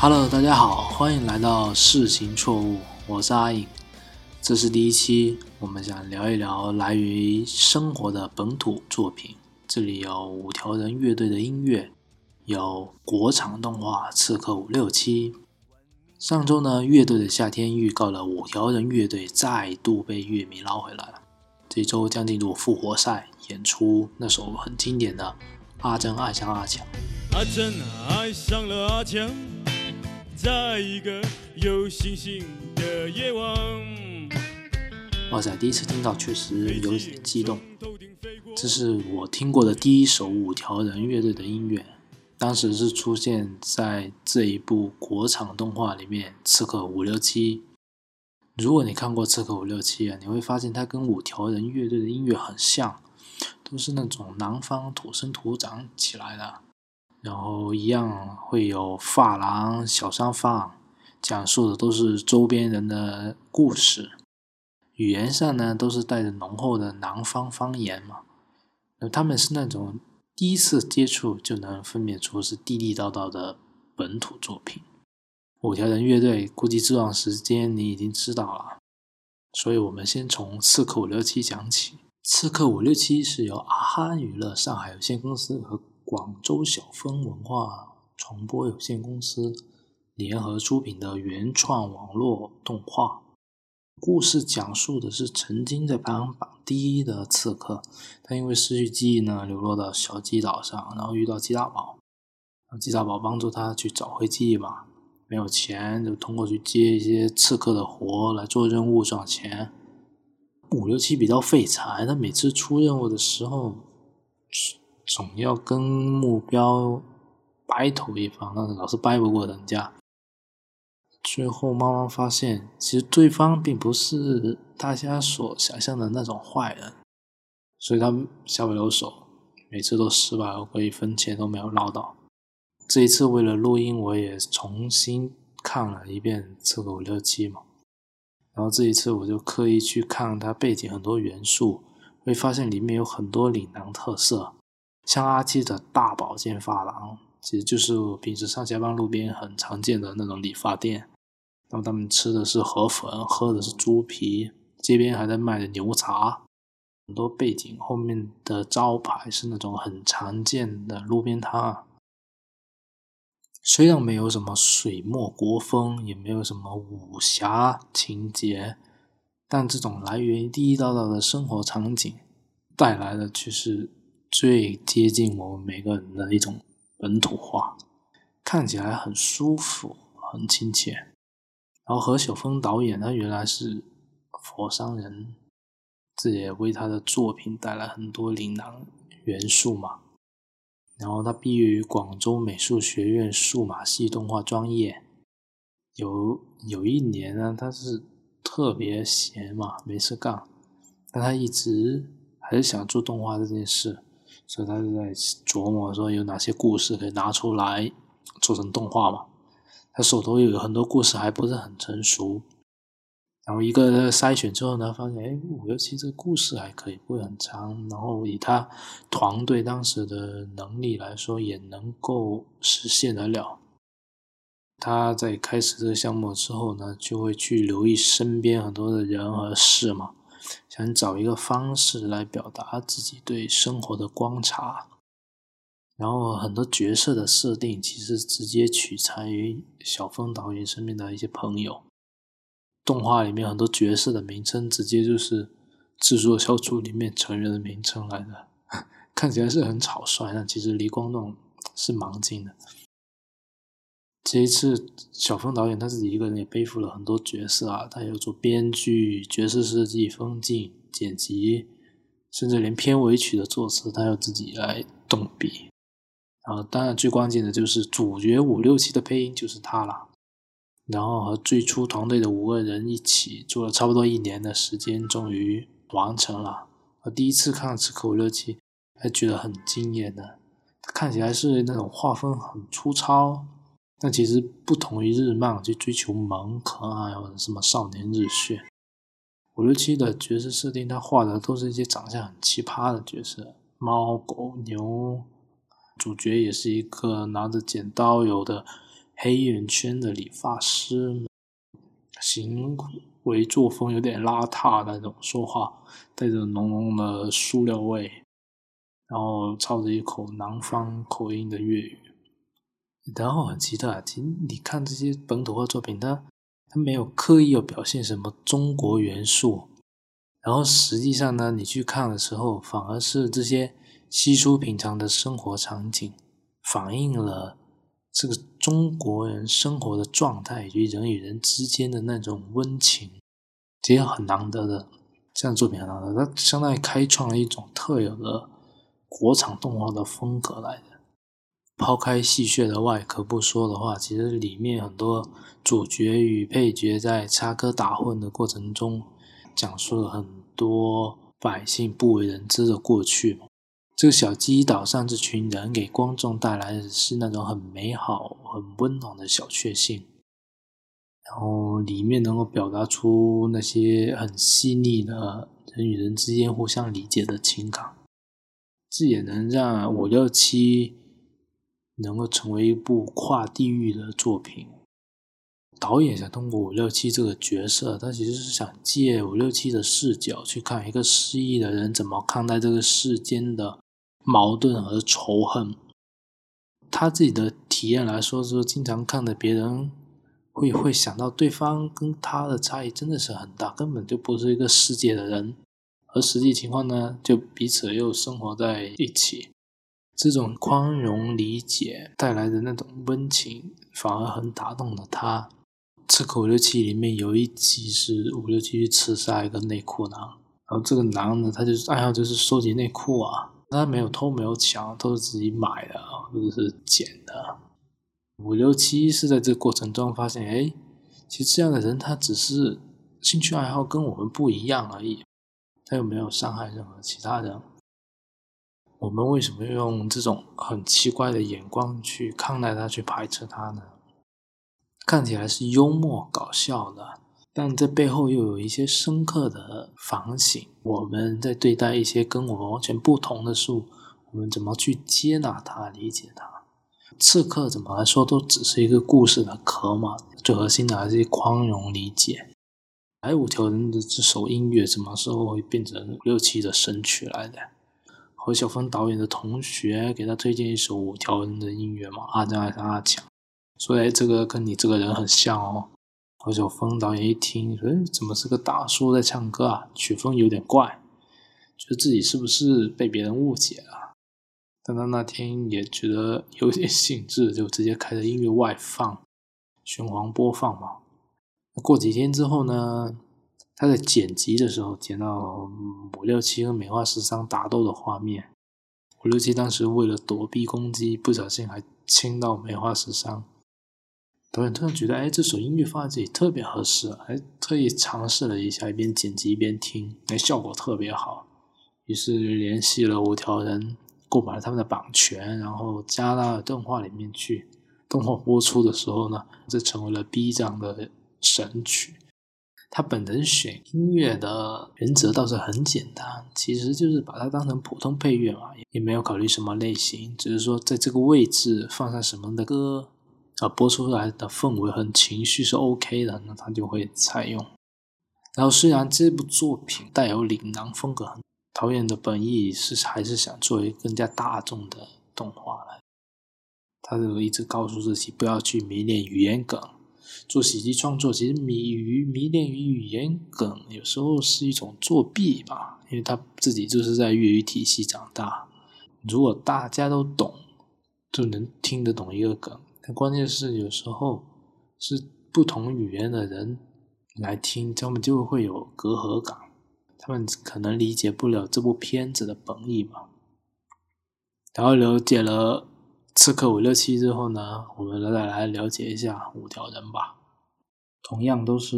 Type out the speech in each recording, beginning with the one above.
Hello，大家好，欢迎来到事情错误，我是阿影。这是第一期，我们想聊一聊来于生活的本土作品。这里有五条人乐队的音乐，有国产动画《刺客伍六七》。上周呢，乐队的夏天预告了五条人乐队再度被乐迷捞回来了。这周将进入复活赛，演出那首很经典的《阿珍爱上阿强》。阿珍爱上了阿强，在一个有星星的夜晚。哇塞，第一次听到确实有点激动。这是我听过的第一首五条人乐队的音乐，当时是出现在这一部国产动画里面《刺客伍六七》。如果你看过《刺客伍六七》啊，你会发现它跟五条人乐队的音乐很像，都是那种南方土生土长起来的，然后一样会有发廊、小商贩，讲述的都是周边人的故事，语言上呢都是带着浓厚的南方方言嘛。那他们是那种第一次接触就能分辨出是地地道道的本土作品。五条人乐队估计这段时间你已经知道了，所以我们先从《刺客伍六七》讲起。《刺客伍六七》是由阿哈娱乐上海有限公司和广州小峰文化传播有限公司联合出品的原创网络动画。故事讲述的是曾经在排行榜第一的刺客，他因为失去记忆呢，流落到小鸡岛上，然后遇到鸡大宝，鸡大宝帮助他去找回记忆嘛。没有钱，就通过去接一些刺客的活来做任务赚钱。五六七比较废柴，他每次出任务的时候，总要跟目标 battle 一番，但是老是掰不过人家。最后慢慢发现，其实对方并不是大家所想象的那种坏人，所以他下不了手，每次都失败，我一分钱都没有捞到。这一次为了录音，我也重新看了一遍《刺客伍六七》嘛，然后这一次我就刻意去看它背景很多元素，会发现里面有很多岭南特色，像阿七的大保健发廊，其实就是我平时上下班路边很常见的那种理发店。那么他们吃的是河粉，喝的是猪皮，街边还在卖的牛杂，很多背景后面的招牌是那种很常见的路边摊。虽然没有什么水墨国风，也没有什么武侠情节，但这种来源于地地道道的生活场景，带来的却是最接近我们每个人的一种本土化，看起来很舒服，很亲切。然后何小峰导演，他原来是佛山人，这也为他的作品带来很多岭南元素嘛。然后他毕业于广州美术学院数码系动画专业。有有一年呢，他是特别闲嘛，没事干，但他一直还是想做动画这件事，所以他就在琢磨说有哪些故事可以拿出来做成动画嘛。他手头有很多故事还不是很成熟。然后一个筛选之后呢，发现哎，五六七这个故事还可以，不会很长。然后以他团队当时的能力来说，也能够实现得了。他在开始这个项目之后呢，就会去留意身边很多的人和事嘛，想找一个方式来表达自己对生活的观察。然后很多角色的设定其实直接取材于小峰导演身边的一些朋友。动画里面很多角色的名称，直接就是制作小组里面成员的名称来的，看起来是很草率，但其实离观众是蛮近的。这一次，小峰导演他自己一个人也背负了很多角色啊，他要做编剧、角色设计、风景、剪辑，甚至连片尾曲的作词，他要自己来动笔。然后，当然最关键的就是主角五六七的配音就是他了。然后和最初团队的五个人一起做了差不多一年的时间，终于完成了。我第一次看《刺客伍六七》，还觉得很惊艳的。看起来是那种画风很粗糙，但其实不同于日漫，去追求萌可爱或者什么少年热血。五六七的角色设定，他画的都是一些长相很奇葩的角色，猫、狗、牛。主角也是一个拿着剪刀，有的。黑眼圈的理发师，行为作风有点邋遢那种，说话带着浓浓的塑料味，然后操着一口南方口音的粤语。然后很奇特，其实你看这些本土化作品，它它没有刻意要表现什么中国元素，然后实际上呢，你去看的时候，反而是这些稀疏平常的生活场景，反映了这个中国人生活的状态以及人与人之间的那种温情，其实很难得的。这样作品很难得，它相当于开创了一种特有的国产动画的风格来的。抛开戏谑的外壳不说的话，其实里面很多主角与配角在插科打诨的过程中，讲述了很多百姓不为人知的过去。这个小鸡岛上这群人给观众带来的是那种很美好、很温暖的小确幸，然后里面能够表达出那些很细腻的人与人之间互相理解的情感，这也能让五六七。能够成为一部跨地域的作品，导演想通过五六七这个角色，他其实是想借五六七的视角去看一个失忆的人怎么看待这个世间的矛盾和仇恨。他自己的体验来说，是经常看着别人会会想到对方跟他的差异真的是很大，根本就不是一个世界的人，而实际情况呢，就彼此又生活在一起。这种宽容理解带来的那种温情，反而很打动了他。刺客伍六七里面有一集是伍六七去刺杀一个内裤男，然后这个男的他就是爱好就是收集内裤啊，他没有偷没有抢，都是自己买的或者是捡的。五六七是在这个过程中发现，哎，其实这样的人他只是兴趣爱好跟我们不一样而已，他又没有伤害任何其他人。我们为什么用这种很奇怪的眼光去看待它，去排斥它呢？看起来是幽默搞笑的，但这背后又有一些深刻的反省。我们在对待一些跟我们完全不同的事物，我们怎么去接纳它、理解它？刺客怎么来说都只是一个故事的壳嘛，最核心的还是宽容理解。还有五条人的这首音乐，什么时候会变成六七的神曲来的？何小峰导演的同学给他推荐一首五条人的音乐嘛？阿张还是阿强，说：“哎，这个跟你这个人很像哦。”何小峰导演一听，说：“怎么是个大叔在唱歌啊？曲风有点怪，觉得自己是不是被别人误解了？”但他那天也觉得有点兴致，就直接开着音乐外放，循环播放嘛。过几天之后呢？他在剪辑的时候剪到五六七和美化十三打斗的画面，五六七当时为了躲避攻击，不小心还亲到美化十三。导演突然觉得，哎，这首音乐放在这里特别合适，还特意尝试了一下，一边剪辑一边听，那效果特别好。于是联系了五条人，购买了他们的版权，然后加到了动画里面去。动画播出的时候呢，这成为了 B 站的神曲。他本人选音乐的原则倒是很简单，其实就是把它当成普通配乐嘛，也没有考虑什么类型，只是说在这个位置放上什么的歌，啊，播出来的氛围和情绪是 OK 的，那他就会采用。然后虽然这部作品带有岭南风格，导演的本意是还是想作为更加大众的动画来，他就一直告诉自己不要去迷恋语言梗。做喜剧创作，其实迷于迷恋于语言梗，有时候是一种作弊吧。因为他自己就是在粤语体系长大，如果大家都懂，就能听得懂一个梗。但关键是有时候是不同语言的人来听，他们就会有隔阂感，他们可能理解不了这部片子的本意吧。然后了解了。刺客伍六七之后呢，我们再来了解一下五条人吧。同样都是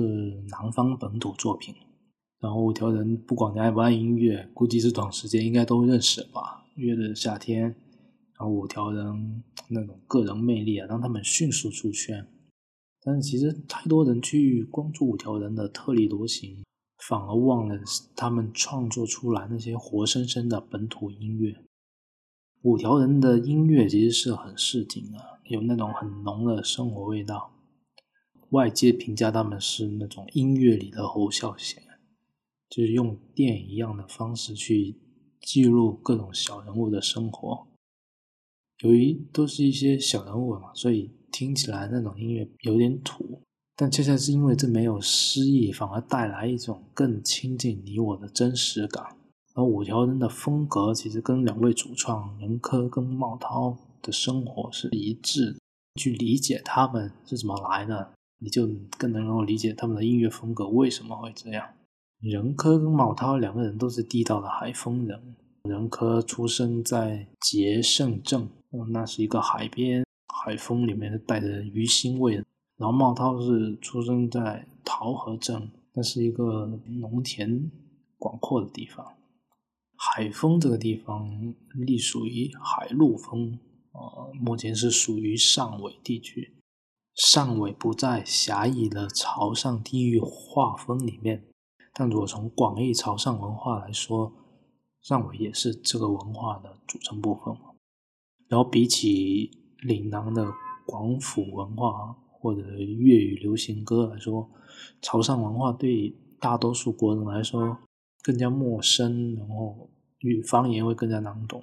南方本土作品，然后五条人不管你爱不爱音乐，估计是短时间应该都认识吧。约的夏天，然后五条人那种个人魅力啊，让他们迅速出圈。但是其实太多人去关注五条人的特立独行，反而忘了他们创作出来那些活生生的本土音乐。五条人的音乐其实是很市井的，有那种很浓的生活味道。外界评价他们是那种音乐里的侯孝贤，就是用电影一样的方式去记录各种小人物的生活。由于都是一些小人物嘛，所以听起来那种音乐有点土。但恰恰是因为这没有诗意，反而带来一种更亲近你我的真实感。而五条人的风格其实跟两位主创任科跟茂涛的生活是一致的，去理解他们是怎么来的，你就更能够理解他们的音乐风格为什么会这样。任科跟茂涛两个人都是地道的海丰人，任科出生在捷胜镇，那是一个海边海风里面带着鱼腥味，然后茂涛是出生在桃河镇，那是一个农田广阔的地方。海丰这个地方隶属于海陆丰，呃，目前是属于汕尾地区。汕尾不在狭义的潮汕地域划分里面，但如果从广义潮汕文化来说，汕尾也是这个文化的组成部分。然后比起岭南的广府文化或者粤语流行歌来说，潮汕文化对大多数国人来说。更加陌生，然后与方言会更加难懂。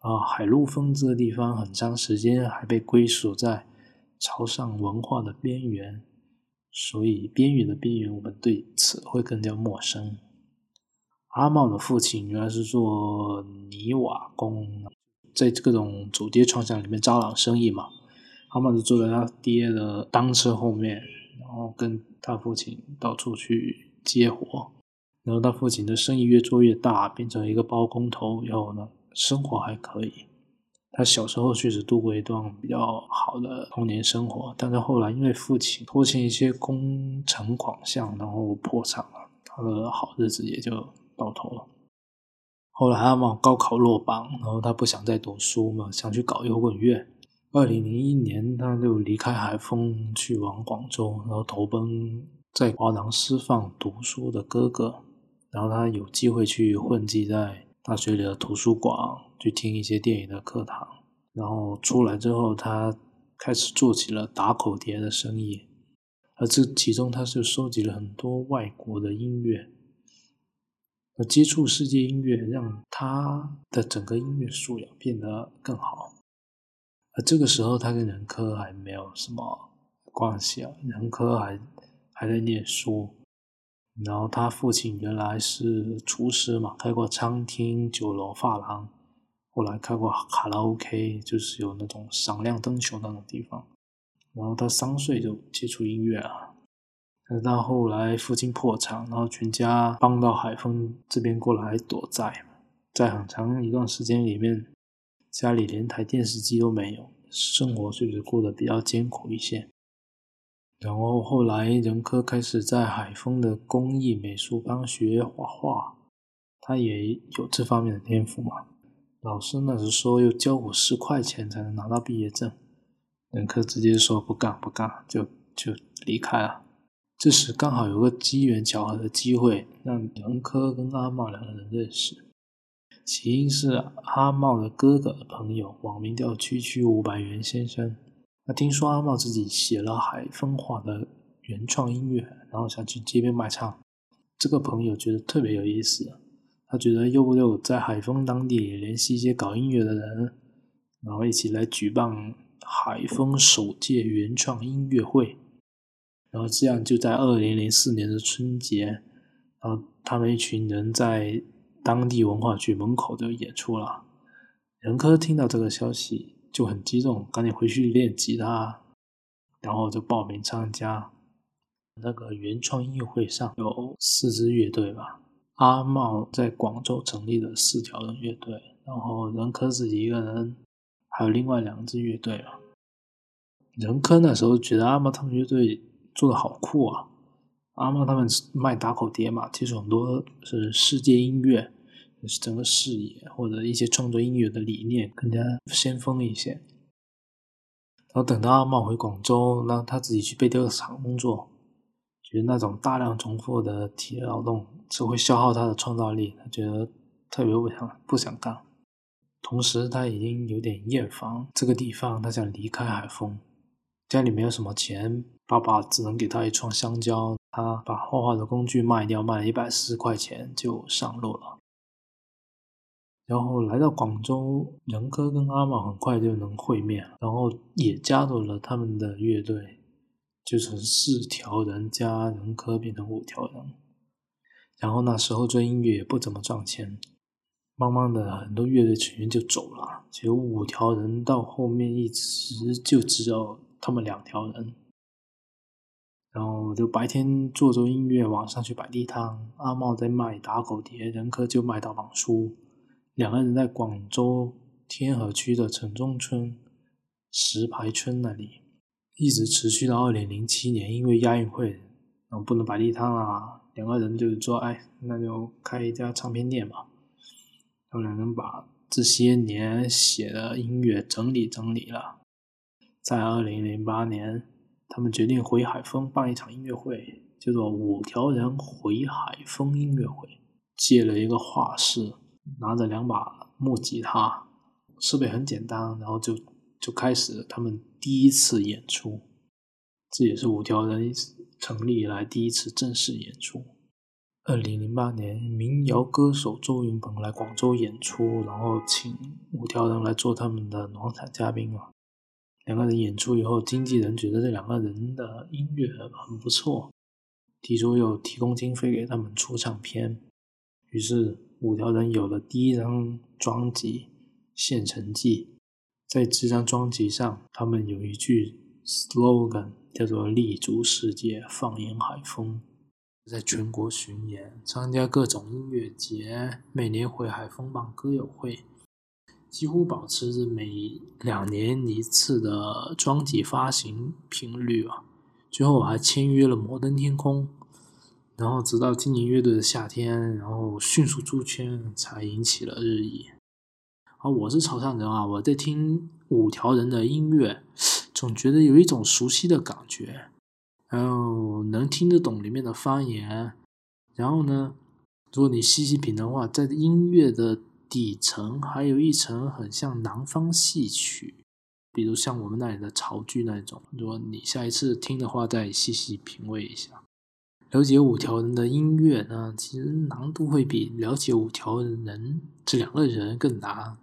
啊，海陆丰这个地方很长时间还被归属在潮汕文化的边缘，所以边缘的边缘，我们对此会更加陌生。阿茂的父亲原来是做泥瓦工，在各种主街串巷里面招揽生意嘛。阿茂就坐在他爹的单车后面，然后跟他父亲到处去接活。然后他父亲的生意越做越大，变成一个包工头。然后呢，生活还可以。他小时候确实度过一段比较好的童年生活，但是后来因为父亲拖欠一些工程款项，然后破产了，他的好日子也就到头了。后来他嘛高考落榜，然后他不想再读书嘛，想去搞摇滚乐。二零零一年，他就离开海丰，去往广州，然后投奔在华南师范读书的哥哥。然后他有机会去混迹在大学里的图书馆，去听一些电影的课堂。然后出来之后，他开始做起了打口碟的生意。而这其中，他是收集了很多外国的音乐。而接触世界音乐，让他的整个音乐素养变得更好。而这个时候，他跟任科还没有什么关系啊，任科还还在念书。然后他父亲原来是厨师嘛，开过餐厅、酒楼、发廊，后来开过卡拉 OK，就是有那种闪亮灯球那种地方。然后他三岁就接触音乐了，但是到后来父亲破产，然后全家搬到海丰这边过来躲债，在很长一段时间里面，家里连台电视机都没有，生活确实过得比较艰苦一些。然后后来，任科开始在海丰的工艺美术班学画画，他也有这方面的天赋嘛。老师那时说要交五十块钱才能拿到毕业证，任科直接说不干不干，就就离开了。这时刚好有个机缘巧合的机会，让任科跟阿茂两个人认识。起因是阿茂的哥哥的朋友，网名叫区区五百元先生。那听说阿茂自己写了海风话的原创音乐，然后想去街边卖唱。这个朋友觉得特别有意思，他觉得要不就在海丰当地联系一些搞音乐的人，然后一起来举办海丰首届原创音乐会。然后这样就在二零零四年的春节，然后他们一群人在当地文化局门口就演出了。任科听到这个消息。就很激动，赶紧回去练吉他，然后就报名参加那个原创音乐会上。有四支乐队吧，阿茂在广州成立了四条人乐队，然后任科自己一个人，还有另外两支乐队啊。任科那时候觉得阿茂他们乐队做的好酷啊，阿茂他们卖打口碟嘛，其实很多是世界音乐。是整个视野或者一些创作音乐的理念更加先锋一些。然后等到阿茂回广州，让他自己去贝雕厂工作，觉得那种大量重复的体力劳动只会消耗他的创造力，他觉得特别不想不想干。同时他已经有点厌烦这个地方，他想离开海丰。家里没有什么钱，爸爸只能给他一串香蕉。他把画画的工具卖掉，卖了一百四十块钱就上路了。然后来到广州，仁科跟阿茂很快就能会面，然后也加入了他们的乐队，就从四条人加仁科变成五条人。然后那时候做音乐也不怎么赚钱。慢慢的，很多乐队成员就走了，只有五条人到后面一直就只有他们两条人。然后就白天做做音乐，晚上去摆地摊。阿茂在卖打狗碟，仁科就卖盗版书。两个人在广州天河区的城中村石牌村那里，一直持续到二零零七年，因为亚运会，然后不能摆地摊了，两个人就是说：“哎，那就开一家唱片店吧。”然后两人把这些年写的音乐整理整理了，在二零零八年，他们决定回海丰办一场音乐会，叫做“五条人回海丰音乐会”。借了一个画室，拿着两把木吉他，设备很简单，然后就就开始他们第一次演出。这也是五条人成立以来第一次正式演出。二零零八年，民谣歌手周云鹏来广州演出，然后请五条人来做他们的暖场嘉宾啊。两个人演出以后，经纪人觉得这两个人的音乐很不错，提出又提供经费给他们出唱片。于是五条人有了第一张专辑《县城记》。在这张专辑上，他们有一句 slogan 叫做“立足世界，放眼海风”。在全国巡演，参加各种音乐节，每年回海风办歌友会，几乎保持着每两年一次的专辑发行频率啊。最后还签约了摩登天空，然后直到今年乐队的夏天，然后迅速出圈，才引起了热议。啊，我是潮汕人啊，我在听五条人的音乐，总觉得有一种熟悉的感觉。然后能听得懂里面的方言，然后呢，如果你细细品的话，在音乐的底层还有一层很像南方戏曲，比如像我们那里的潮剧那种。如果你下一次听的话，再细细品味一下。了解五条人的音乐呢，其实难度会比了解五条人这两个人更难。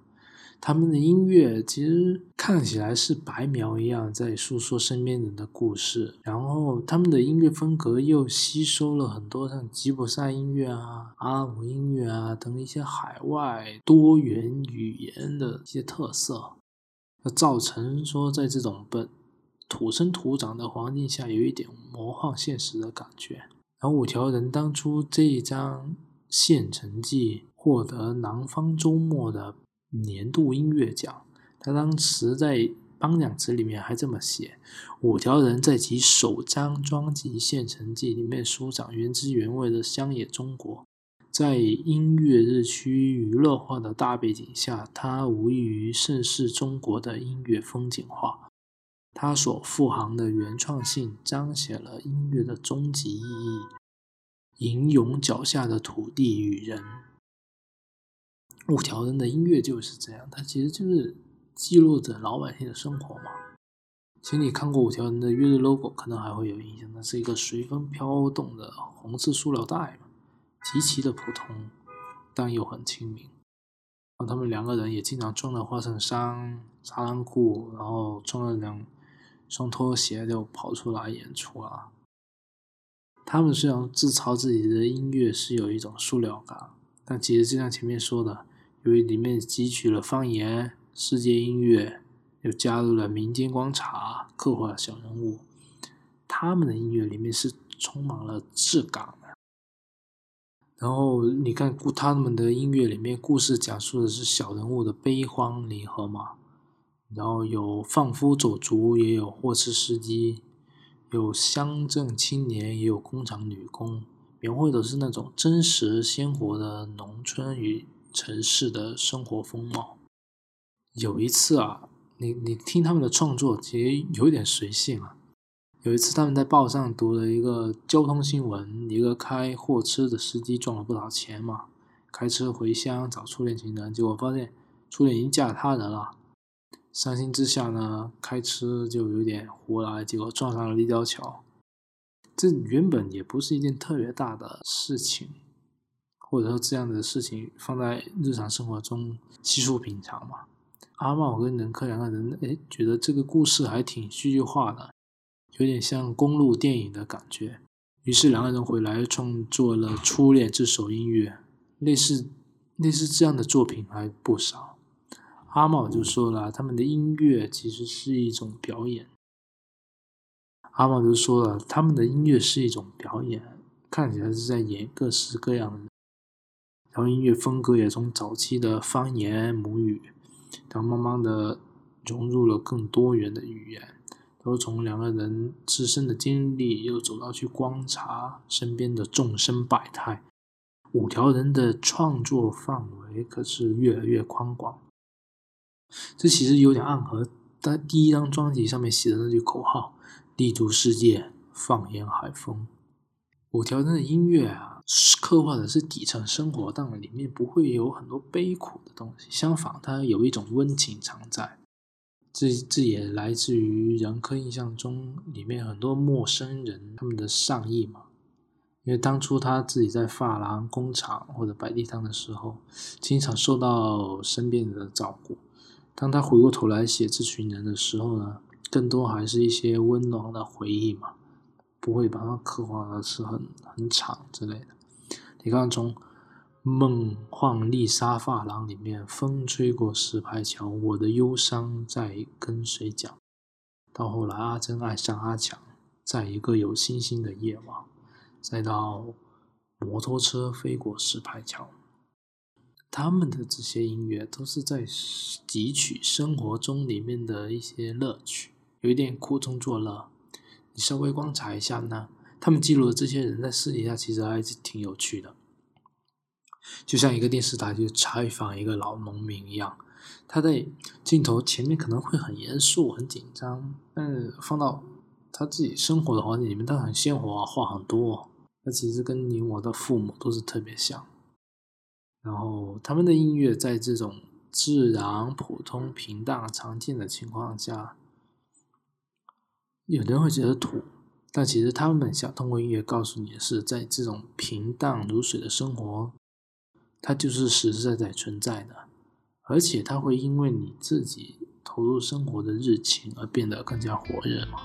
他们的音乐其实看起来是白描一样，在诉说身边人的故事。然后他们的音乐风格又吸收了很多像吉普赛音乐啊、阿拉伯音乐啊等一些海外多元语言的一些特色，造成说在这种本土生土长的环境下有一点魔幻现实的感觉。然后五条人当初这一张《县城记》获得南方周末的。年度音乐奖，他当时在颁奖词里面还这么写：五条人在其首张专辑《县城记》里面舒展原汁原味的乡野中国，在音乐日趋娱乐化的大背景下，它无异于盛世中国的音乐风景画。他所富含的原创性彰显了音乐的终极意义：吟咏脚下的土地与人。五条人的音乐就是这样，它其实就是记录着老百姓的生活嘛。其实你看过五条人的乐队 logo，可能还会有印象，那是一个随风飘动的红色塑料袋嘛，极其的普通，但又很亲民。他们两个人也经常穿了花衬衫、沙滩裤，然后穿了两双拖鞋就跑出来演出了。他们虽然自嘲自己的音乐是有一种塑料感，但其实就像前面说的。由于里面汲取了方言、世界音乐，又加入了民间观察、刻画小人物，他们的音乐里面是充满了质感的。然后你看，故他们的音乐里面，故事讲述的是小人物的悲欢离合嘛。然后有贩夫走卒，也有货车司机，有乡镇青年，也有工厂女工，描绘的是那种真实鲜活的农村与。城市的生活风貌。有一次啊，你你听他们的创作，其实有点随性啊。有一次他们在报上读了一个交通新闻，一个开货车的司机赚了不少钱嘛，开车回乡找初恋情人，结果发现初恋已经嫁他人了。伤心之下呢，开车就有点胡来，结果撞上了立交桥。这原本也不是一件特别大的事情，或者说这样的事情放在日常生活中稀疏平常嘛。阿茂跟任科两个人，哎，觉得这个故事还挺戏剧化的，有点像公路电影的感觉。于是两个人回来创作了《初恋》这首音乐，类似类似这样的作品还不少。阿茂就说了，他们的音乐其实是一种表演。阿茂就说了，他们的音乐是一种表演，看起来是在演各式各样的，然后音乐风格也从早期的方言母语，然后慢慢的融入了更多元的语言，都从两个人自身的经历，又走到去观察身边的众生百态，五条人的创作范围可是越来越宽广。这其实有点暗合在第一张专辑上面写的那句口号。立足世界，放眼海风。五条人的音乐啊，刻画的是底层生活，但里面不会有很多悲苦的东西。相反，它有一种温情常在。这这也来自于人科印象中里面很多陌生人他们的善意嘛。因为当初他自己在发廊工厂或者摆地摊的时候，经常受到身边人的照顾。当他回过头来写这群人的时候呢？更多还是一些温暖的回忆嘛，不会把它刻画的是很很长之类的。你看，从《梦幻丽莎发廊》里面，风吹过石牌桥，我的忧伤在跟谁讲？到后来，阿珍爱上阿强，在一个有星星的夜晚，再到摩托车飞过石牌桥，他们的这些音乐都是在汲取生活中里面的一些乐趣。有一点苦中作乐，你稍微观察一下呢，他们记录的这些人在私底下其实还是挺有趣的，就像一个电视台去采访一个老农民一样，他在镜头前面可能会很严肃、很紧张，但是放到他自己生活的环境里面，他很鲜活，话很多，那其实跟你我的父母都是特别像。然后他们的音乐在这种自然、普通、平淡、常见的情况下。有人会觉得土，但其实他们想通过音乐告诉你的是，在这种平淡如水的生活，它就是实实在在存在的，而且它会因为你自己投入生活的热情而变得更加火热嘛。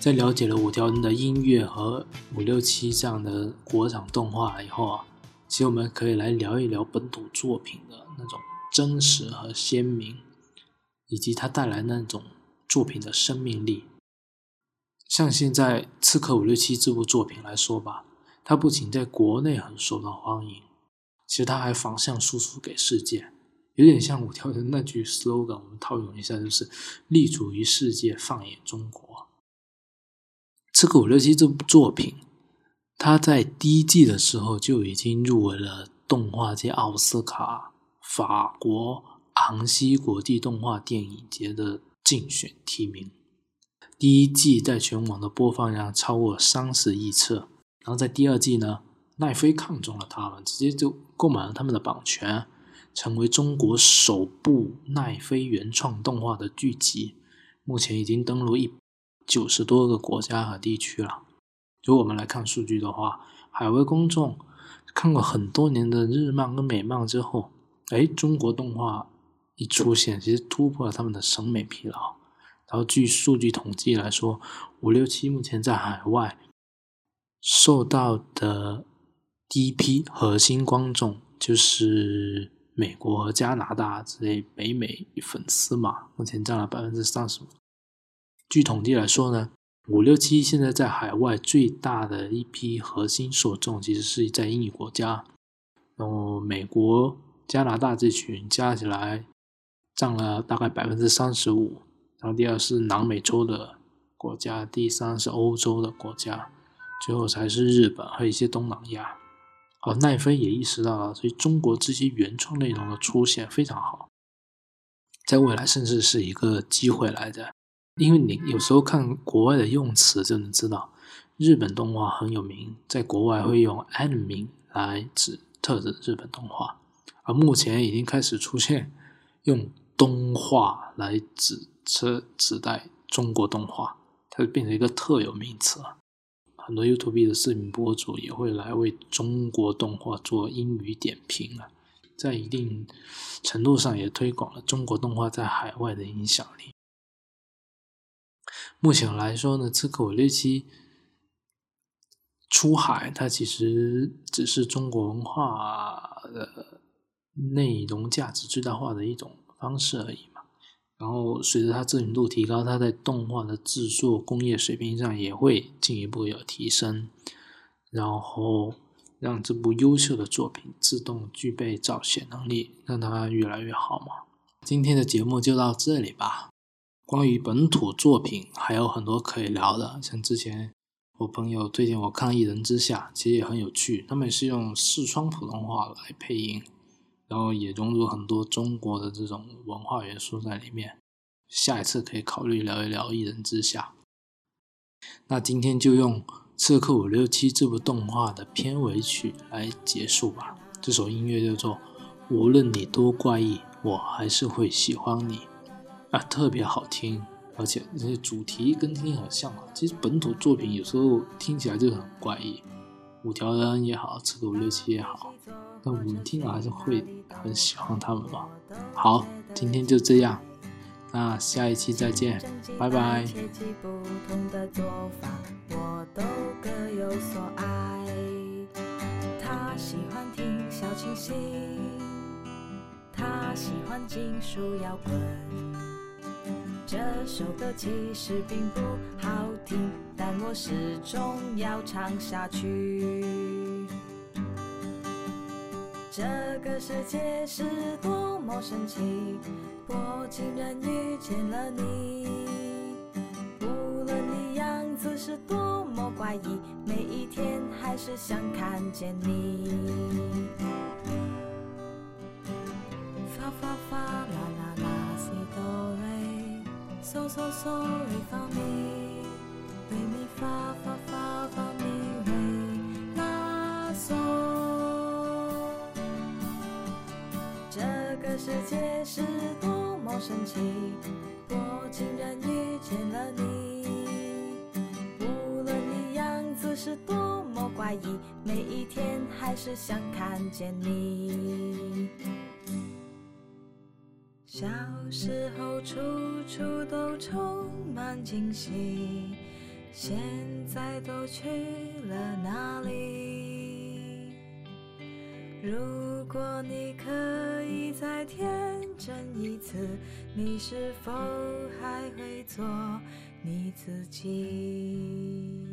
在了解了五条人的音乐和五六七这样的国产动画以后啊，其实我们可以来聊一聊本土作品的那种真实和鲜明，以及它带来那种作品的生命力。像现在《刺客伍六七》这部作品来说吧，它不仅在国内很受到欢迎，其实它还反向输出给世界，有点像五条人那句 slogan，我们套用一下，就是“立足于世界，放眼中国”。这个五六七这部作品，它在第一季的时候就已经入围了动画界奥斯卡法国昂西国际动画电影节的竞选提名。第一季在全网的播放量超过三十亿次，然后在第二季呢，奈飞看中了他们，直接就购买了他们的版权，成为中国首部奈飞原创动画的剧集，目前已经登陆一。九十多个国家和地区了。如果我们来看数据的话，海外公众看过很多年的日漫跟美漫之后，哎，中国动画一出现，其实突破了他们的审美疲劳。然后据数据统计来说，五六七目前在海外受到的第一批核心观众就是美国和加拿大这类北美粉丝嘛，目前占了百分之三十五。据统计来说呢，五六七现在在海外最大的一批核心受众，其实是在英语国家，然后美国、加拿大这群加起来占了大概百分之三十五，然后第二是南美洲的国家，第三是欧洲的国家，最后才是日本和一些东南亚。而奈飞也意识到了，所以中国这些原创内容的出现非常好，在未来甚至是一个机会来的。因为你有时候看国外的用词就能知道，日本动画很有名，在国外会用 anime 来指特指日本动画，而目前已经开始出现用动画来指指指代中国动画，它就变成一个特有名词了。很多 YouTube 的视频博主也会来为中国动画做英语点评了，在一定程度上也推广了中国动画在海外的影响力。目前来说呢，《刺客伍六七》出海，它其实只是中国文化的内容价值最大化的一种方式而已嘛。然后随着它知名度提高，它在动画的制作工业水平上也会进一步有提升，然后让这部优秀的作品自动具备造血能力，让它越来越好嘛。今天的节目就到这里吧。关于本土作品还有很多可以聊的，像之前我朋友推荐我看《一人之下》，其实也很有趣。他们是用四川普通话来配音，然后也融入很多中国的这种文化元素在里面。下一次可以考虑聊一聊《一人之下》。那今天就用《刺客伍六七》这部动画的片尾曲来结束吧。这首音乐叫做《无论你多怪异，我还是会喜欢你》。啊，特别好听，而且那些主题跟听很像啊。其实本土作品有时候听起来就很怪异，五条人也好，这个五六七也好，那我们听了还是会很喜欢他们吧。好，今天就这样，那下一期再见，拜拜。他喜欢金属摇滚。这首歌其实并不好听，但我始终要唱下去。这个世界是多么神奇，我竟然遇见了你。无论你样子是多么怪异，每一天还是想看见你。发发发啦啦啦。嗦嗦嗦，瑞发咪，瑞咪发发发发咪瑞拉嗦。这个世界是多么神奇，我竟然遇见了你。无论你样子是多么怪异，每一天还是想看见你。小时候处处都充满惊喜，现在都去了哪里？如果你可以再天真一次，你是否还会做你自己？